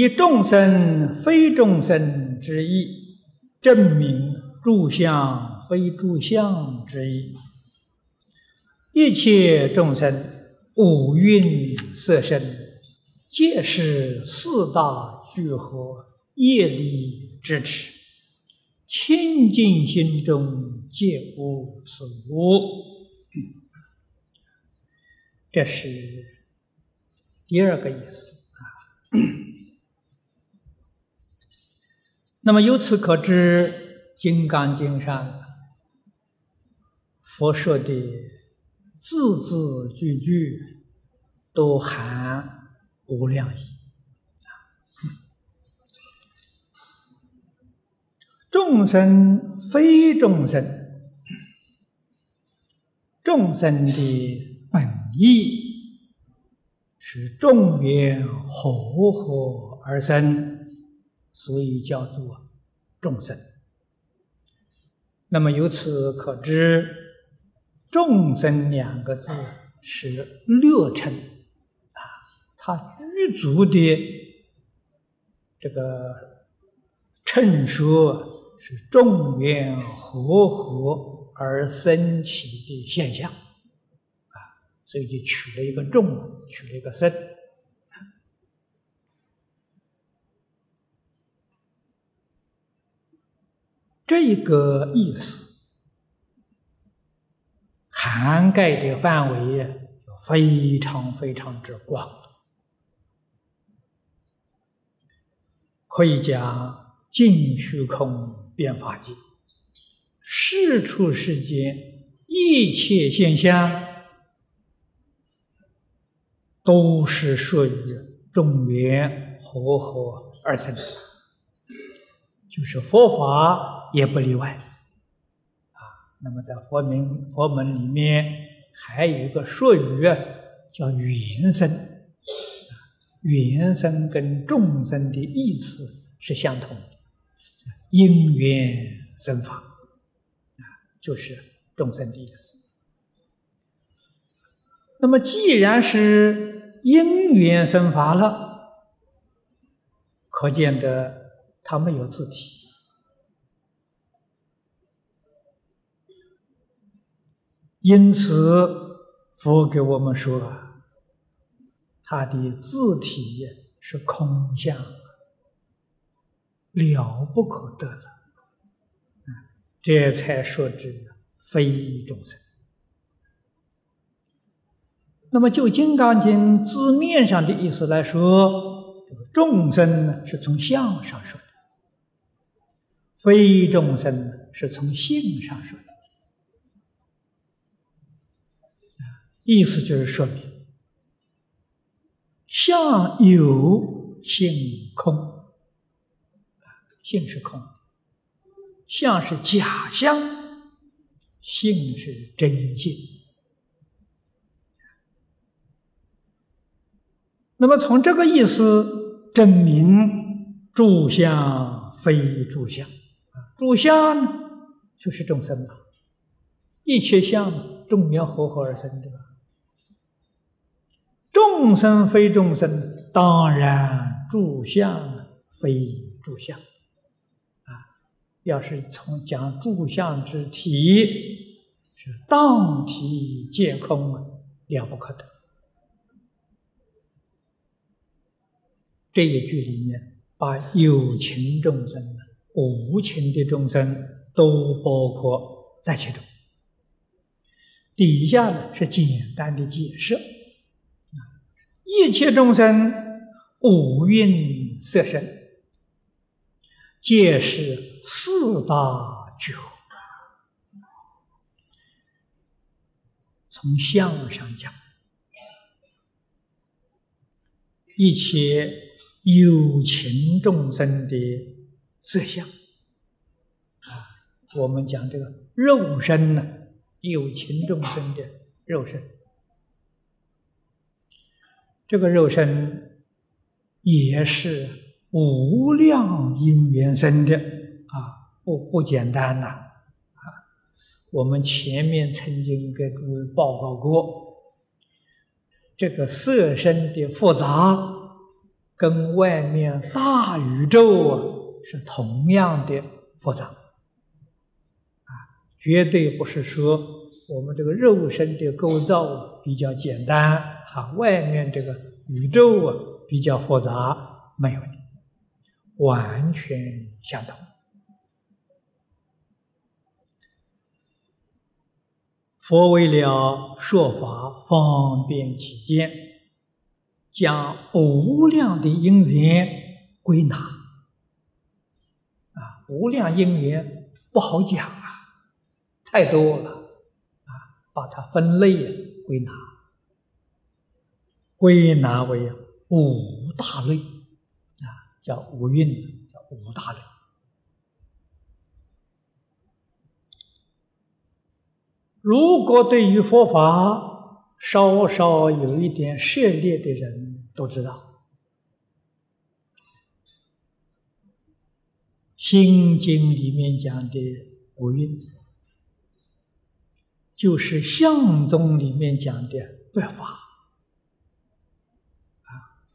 以众生非众生之意，证明诸相非诸相之意。一切众生五蕴色身，皆是四大聚合业力支持，清净心中皆无此物。这是第二个意思啊。那么由此可知，《金刚经》上佛说的字字句句都含无量义众生非众生，众生的本意是众缘和合而生。所以叫做众生。那么由此可知，众生两个字是六尘啊，它具足的这个称说是众缘和合而生起的现象啊，所以就取了一个众，取了一个生。这个意思涵盖的范围非常非常之广，可以讲尽虚空变法界，世出世间一切现象都是属于众缘和合而成的，就是佛法。也不例外，啊，那么在佛门佛门里面还有一个术语叫缘生，缘生跟众生的意思是相同的，因缘生法，啊，就是众生的意思。那么既然是因缘生法了，可见的它没有自体。因此，佛给我们说，他的字体是空相，了不可得了。这才说之非众生。那么就《金刚经》字面上的意思来说，众生呢是从相上说的，非众生呢是从性上说的。意思就是说明，相有性空，性是空，相是假象，性是真性。那么从这个意思证明，诸相非诸相，诸相就是众生嘛，一切相众缘和合而生的。众生非众生，当然诸相非诸相。啊，要是从讲诸相之体，是当体皆空啊，了不可得。这一句里面，把有情众生、无情的众生都包括在其中。底下呢是简单的解释。一切众生五蕴色身，皆是四大聚合。从相上讲，一切有情众生的色相啊，我们讲这个肉身呢，有情众生的肉身。这个肉身也是无量因缘生的啊，不不简单呐啊！我们前面曾经给诸位报告过，这个色身的复杂，跟外面大宇宙啊是同样的复杂，啊，绝对不是说我们这个肉身的构造比较简单，啊，外面这个宇宙啊比较复杂，没有的，完全相同。佛为了说法方便起见，将无量的因缘归纳。啊，无量因缘不好讲啊，太多了啊，把它分类归纳，归纳为五大类啊，叫五蕴，叫五大类。如果对于佛法稍稍有一点涉猎的人都知道，《心经》里面讲的五蕴，就是相宗里面讲的百法。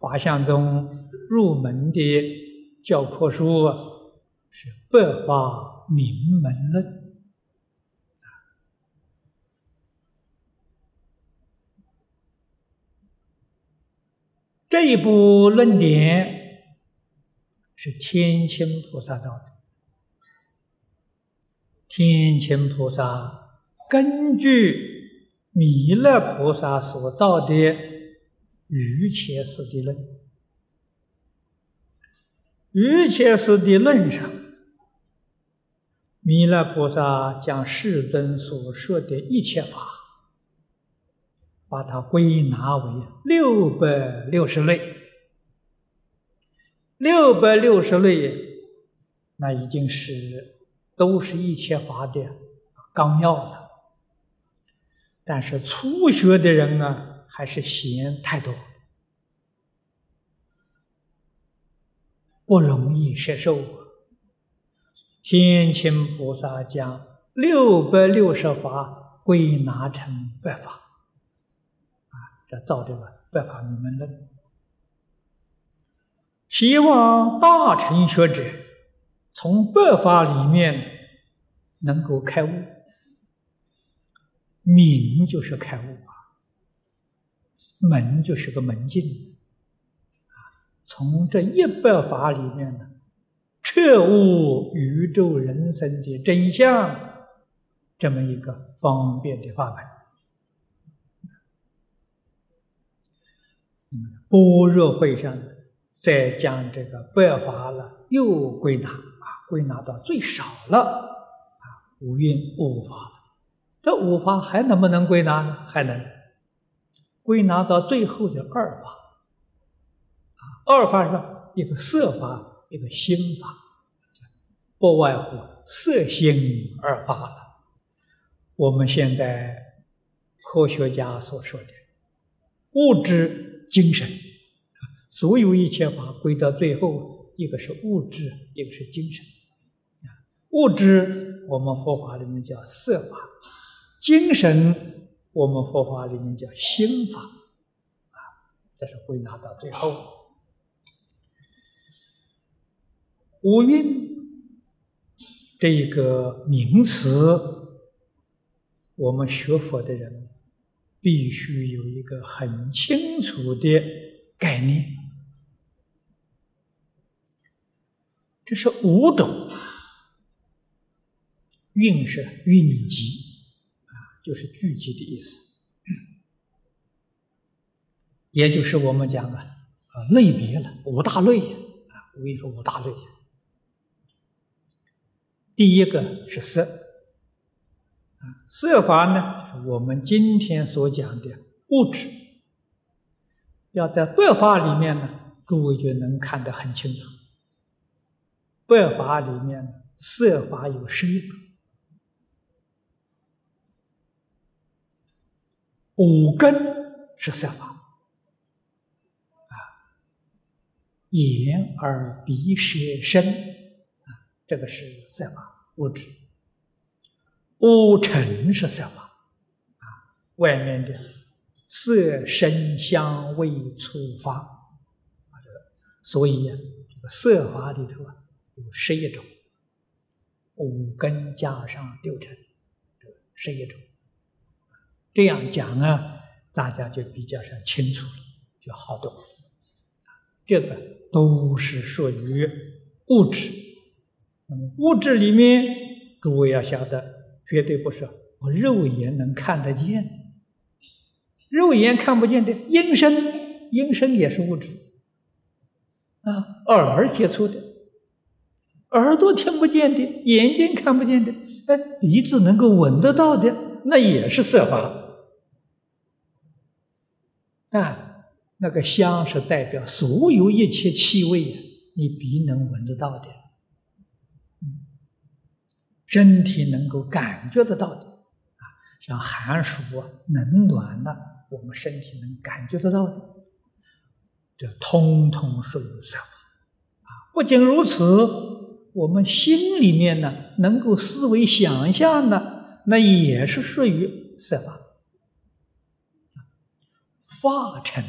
法相宗入门的教科书是《百法明门论》。这一部论点是天亲菩萨造的。天亲菩萨根据弥勒菩萨所造的瑜伽师的论，瑜伽师的论上，弥勒菩萨将世尊所说的一切法。把它归纳为六百六十类，六百六十类，那已经是都是一切法的纲要了。但是初学的人呢，还是嫌太多，不容易接受。天亲菩萨将六百六十法归纳成百法。啊，这造这个《百法明门论》，希望大乘学者从百法里面能够开悟。明就是开悟啊，门就是个门径啊。从这一百法里面呢，彻悟宇宙人生的真相，这么一个方便的法门。般若会上再将这个百法了又归纳啊，归纳到最少了啊，五蕴五法。这五法还能不能归纳呢？还能归纳到最后的二法啊。二法是一个色法，一个心法，不外乎色心二法了。我们现在科学家所说的物质。精神，所有一切法归到最后，一个是物质，一个是精神。物质我们佛法里面叫色法，精神我们佛法里面叫心法。啊，这是归纳到最后。五蕴这一个名词，我们学佛的人。必须有一个很清楚的概念，这是五种蕴是蕴集，就是聚集的意思，也就是我们讲的啊类别了，五大类啊，我跟你说五大类，第一个是色。色法呢就，是我们今天所讲的物质。要在白法里面呢，诸位就能看得很清楚。白法里面，色法有十一个，五根是色法。啊，眼、耳、鼻、舌、身。啊，这个是色法物质。五尘是色法，啊，外面的色、声、香、味、触、法，啊，这个所以呀，这个色法里头啊有十一种，五根加上六尘，这十一种。这样讲啊，大家就比较上清楚了，就好懂。这个都是属于物质。那么物质里面，诸位要晓得，绝对不是我肉眼能看得见的，肉眼看不见的音声，音声也是物质啊。耳接触的，耳朵听不见的，眼睛看不见的，哎，鼻子能够闻得到的，那也是色法啊。那个香是代表所有一切气味，你鼻能闻得到的，嗯身体能够感觉得到的，啊，像寒暑啊、冷暖呐，我们身体能感觉得到的，这通通属于色法。啊，不仅如此，我们心里面呢，能够思维想象的，那也是属于色法。化成。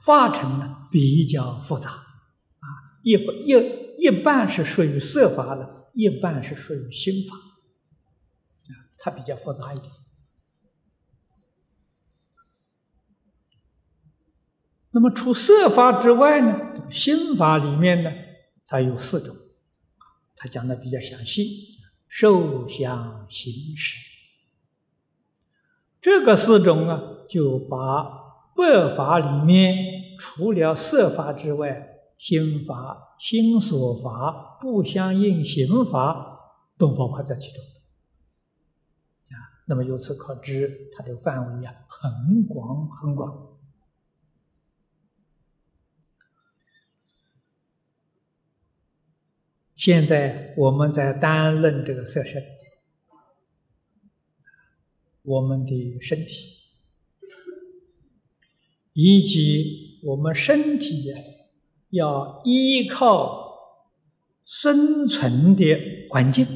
法尘呢比较复杂，啊，一一一半是属于色法的，一半是属于心法，啊，它比较复杂一点。那么除色法之外呢，心法里面呢，它有四种，它讲的比较详细，受想行识，这个四种啊，就把。百法里面，除了色法之外，心法、心所法、不相应行法都包括在其中。啊，那么由此可知，它的范围呀很广很广。现在我们在单论这个色身，我们的身体。以及我们身体要依靠生存的环境，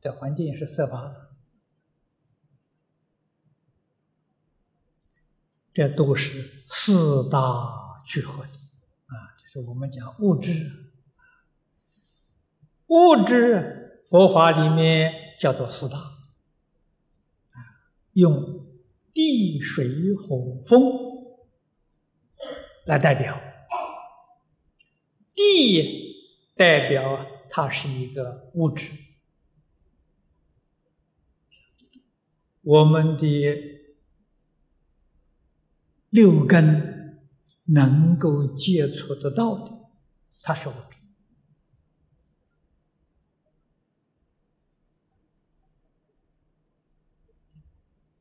这环境是色法，这都是四大聚合。的啊，就是我们讲物质，物质佛法里面叫做四大，啊，用地水火风。来代表，地代表它是一个物质，我们的六根能够接触得到的，它是物质，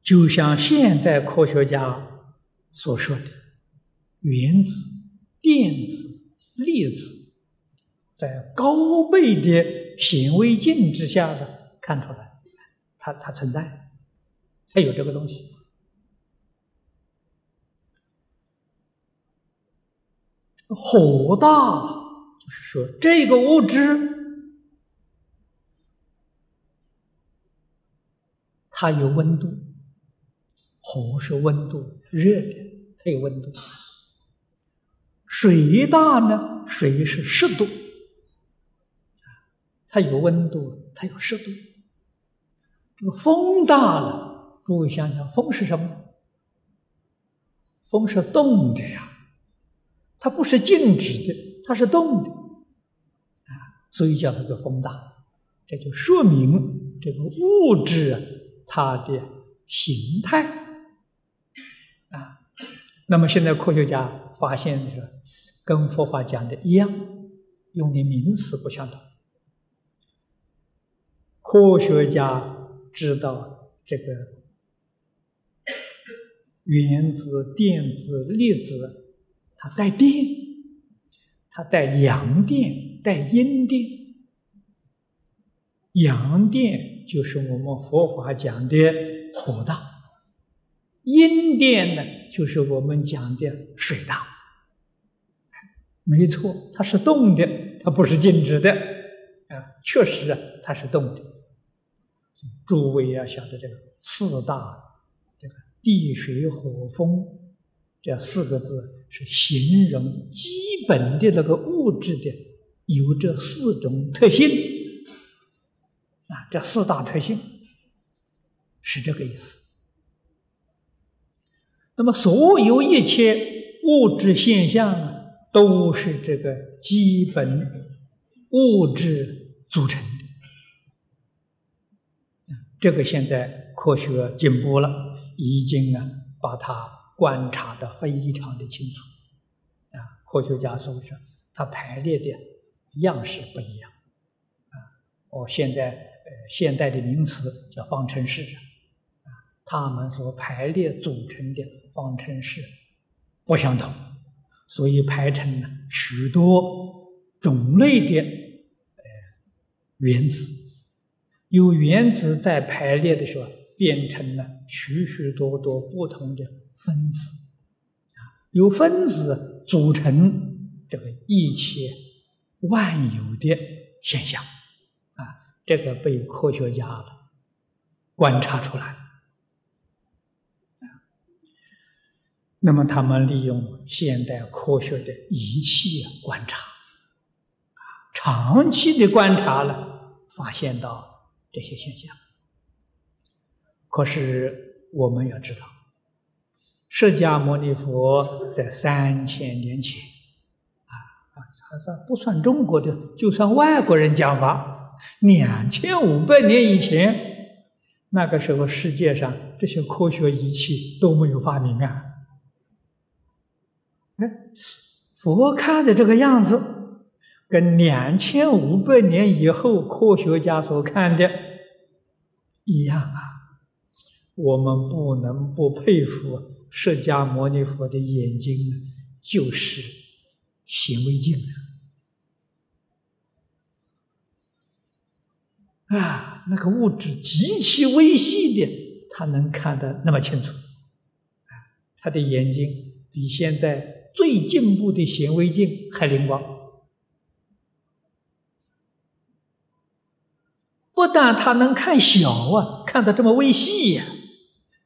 就像现在科学家所说的。原子、电子、粒子，在高倍的显微镜之下的看出来，它它存在，它有这个东西。火大，就是说这个物质它有温度，火是温度热的，它有温度。水大呢？水是湿度，它有温度，它有湿度。这个风大了，诸位想想，风是什么？风是动的呀，它不是静止的，它是动的啊，所以叫它做风大。这就说明这个物质它的形态啊。那么现在科学家。发现是跟佛法讲的一样，用的名词不相同。科学家知道这个原子、电子、粒子，它带电，它带阳电、带阴电。阳电就是我们佛法讲的火大。阴电呢，就是我们讲的水大，没错，它是动的，它不是静止的啊，确实啊，它是动的。诸位要晓得这个四大，这个地水火风这四个字是形容基本的那个物质的有这四种特性啊，这四大特性是这个意思。那么，所有一切物质现象啊，都是这个基本物质组成的。这个现在科学进步了，已经呢把它观察的非常的清楚。啊，科学家说说，它排列的样式不一样。啊，我现在呃现代的名词叫方程式。他们所排列组成的方程式不相同，所以排成了许多种类的呃原子。有原子在排列的时候变成了许许多多不同的分子，啊，由分子组成这个一切万有的现象，啊，这个被科学家观察出来。那么，他们利用现代科学的仪器观察，啊，长期的观察了，发现到这些现象。可是，我们要知道，释迦牟尼佛在三千年前，啊啊，他算不算中国的？就算外国人讲法，两千五百年以前，那个时候世界上这些科学仪器都没有发明啊。哎，佛看的这个样子，跟两千五百年以后科学家所看的一样啊！我们不能不佩服释迦牟尼佛的眼睛，就是显微镜啊！啊，那个物质极其微细的，他能看得那么清楚啊！他的眼睛比现在。最进步的显微镜还灵光，不但它能看小啊，看得这么微细呀，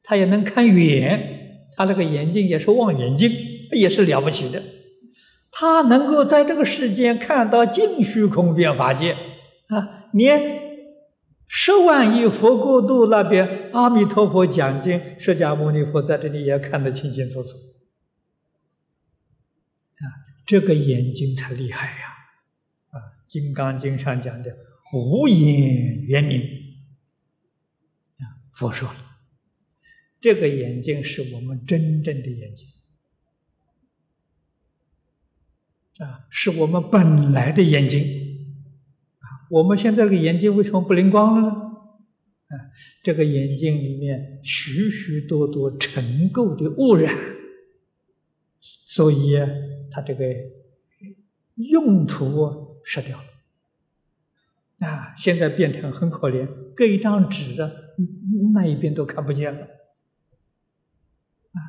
它也能看远。它那个眼睛也是望远镜，也是了不起的。它能够在这个世间看到净虚空变法界啊，连十万亿佛国度那边阿弥陀佛讲经，释迦牟尼佛在这里也看得清清楚楚。这个眼睛才厉害呀！啊，《金刚经》上讲的“无眼圆明”，啊，佛说了，这个眼睛是我们真正的眼睛，啊，是我们本来的眼睛。啊，我们现在这个眼睛为什么不灵光了呢？啊，这个眼睛里面许许多多尘垢的污染，所以。它这个用途失掉了啊！现在变成很可怜，搁一张纸那一边都看不见了啊！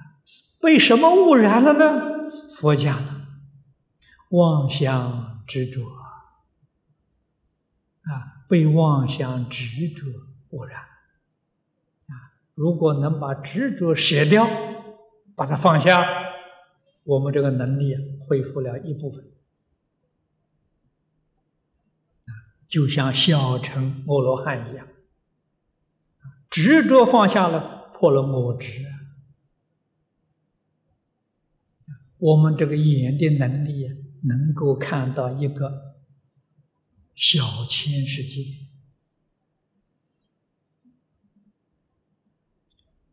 被什么污染了呢？佛讲，妄想执着啊，被妄想执着污染啊！如果能把执着舍掉，把它放下。我们这个能力恢复了一部分，就像小乘阿罗汉一样，执着放下了，破了我执，我们这个眼的能力能够看到一个小千世界。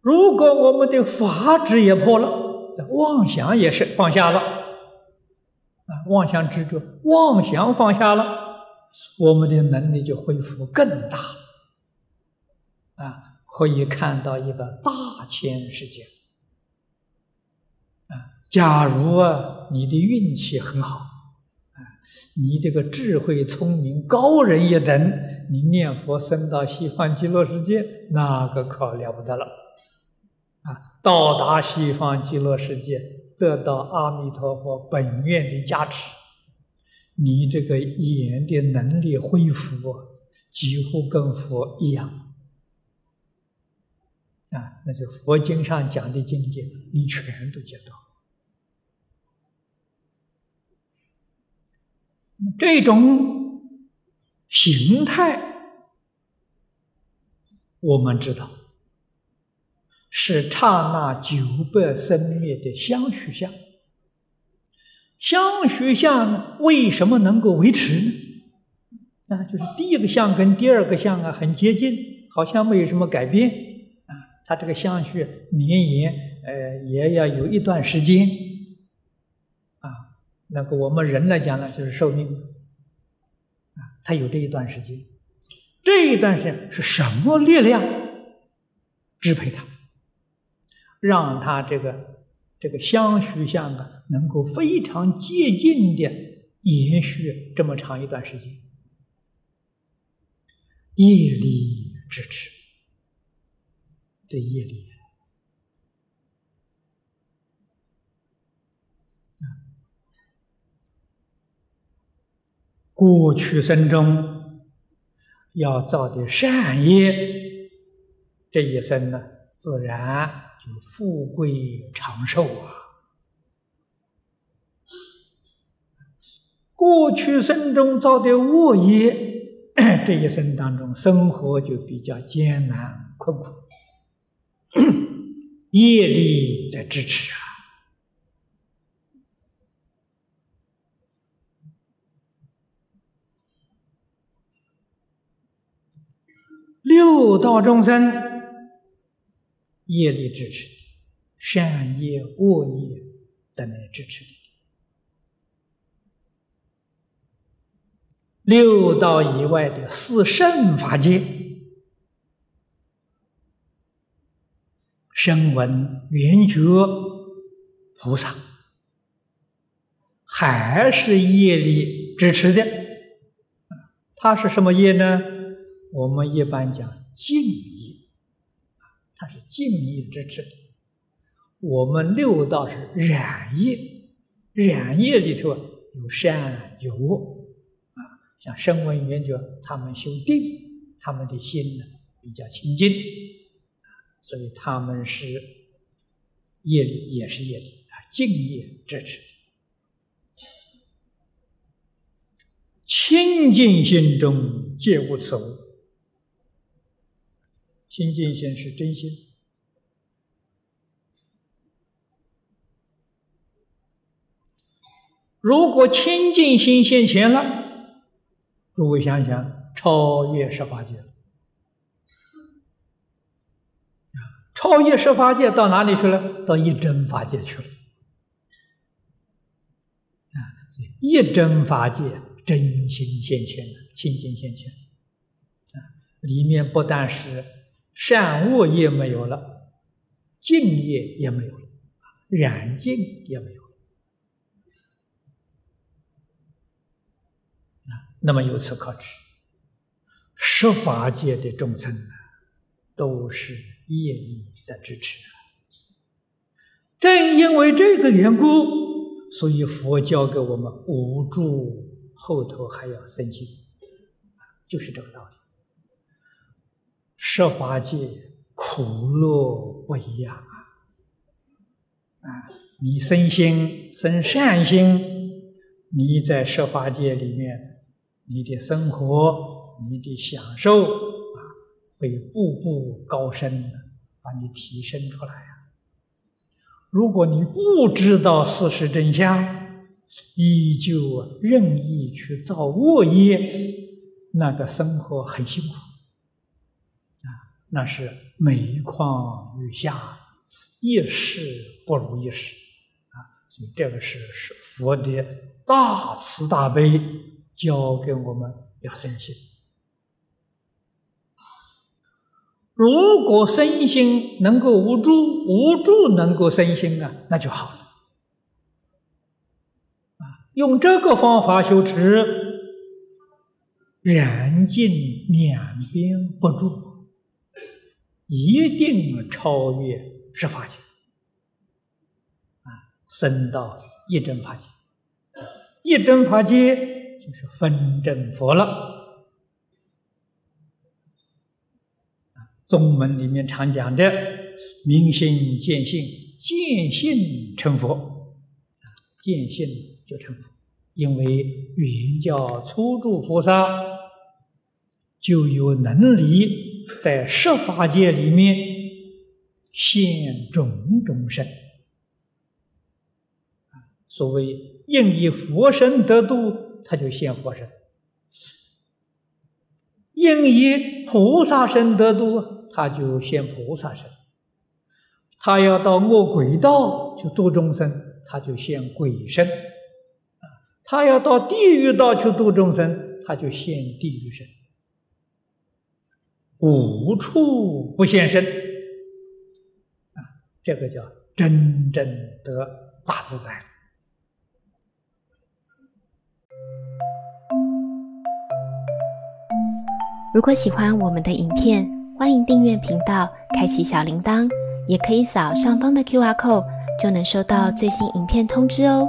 如果我们的法执也破了。妄想也是放下了，啊，妄想执着，妄想放下了，我们的能力就恢复更大，啊，可以看到一个大千世界，啊，假如啊，你的运气很好，啊，你这个智慧聪明高人一等，你念佛升到西方极乐世界，那个可了不得了。到达西方极乐世界，得到阿弥陀佛本愿的加持，你这个眼的能力恢复，几乎跟佛一样。啊，那就佛经上讲的境界，你全都见到。这种形态，我们知道，是刹那九百生灭的相续相。相续相，为什么能够维持呢？那就是第一个相跟第二个相啊很接近，好像没有什么改变啊。它这个相续绵延，呃，也要有一段时间啊。那个我们人来讲呢，就是寿命啊，它有这一段时间。这一段时间是什么力量支配它，让它这个？这个相续相啊，能够非常接近的延续这么长一段时间，业力支持，这业力过去生中要造的善业，这一生呢，自然。就富贵长寿啊！过去生中造的恶业，这一生当中生活就比较艰难困苦，业力在支持啊。六道众生。业力支持的，善业、恶业在那支持的。六道以外的四圣法界，声闻、缘觉、菩萨，还是业力支持的。它是什么业呢？我们一般讲净业。它是净业之持，我们六道是染业，染业里头有善有恶啊。像声闻缘觉，他们修定，他们的心呢比较清净所以他们是业力，也是业力啊，净业支持。清净心中皆无此物。清净心是真心。如果清净心现前了，诸位想想，超越十法界了。超越十法界到哪里去了？到一真法界去了。一真法界真心现前，清净现前。啊，里面不但是。善恶业没有了，净业也没有了，染净也没有了。那么由此可知，十法界的众生啊，都是业力在支持。正因为这个缘故，所以佛教给我们无助，后头还要生心，就是这个道理。十法界苦乐不一样啊！啊，你生心生善心，你在十法界里面，你的生活、你的享受啊，会步步高升的，把你提升出来啊。如果你不知道事实真相，依旧任意去造恶业，那个生活很辛苦。那是每况愈下，一世不如一世啊！所以这个是是佛的大慈大悲，教给我们要生心。如果身心能够无助，无助能够身心啊，那就好了。啊，用这个方法修持，燃尽两边不住。一定超越十法界，啊，升到一真法界。一真法界就是分真佛了。宗门里面常讲的“明心见性，见性成佛”，见性就成佛。因为原教初住菩萨就有能力在十法界里面现种种身。所谓应以佛身得度，他就现佛身；应以菩萨身得度，他就现菩萨身。他要到恶鬼道去度众生，他就现鬼身；他要到地狱道去度众生，他就现地狱身。无处不现身，啊，这个叫真正的大自在。如果喜欢我们的影片，欢迎订阅频道，开启小铃铛，也可以扫上方的 Q R code，就能收到最新影片通知哦。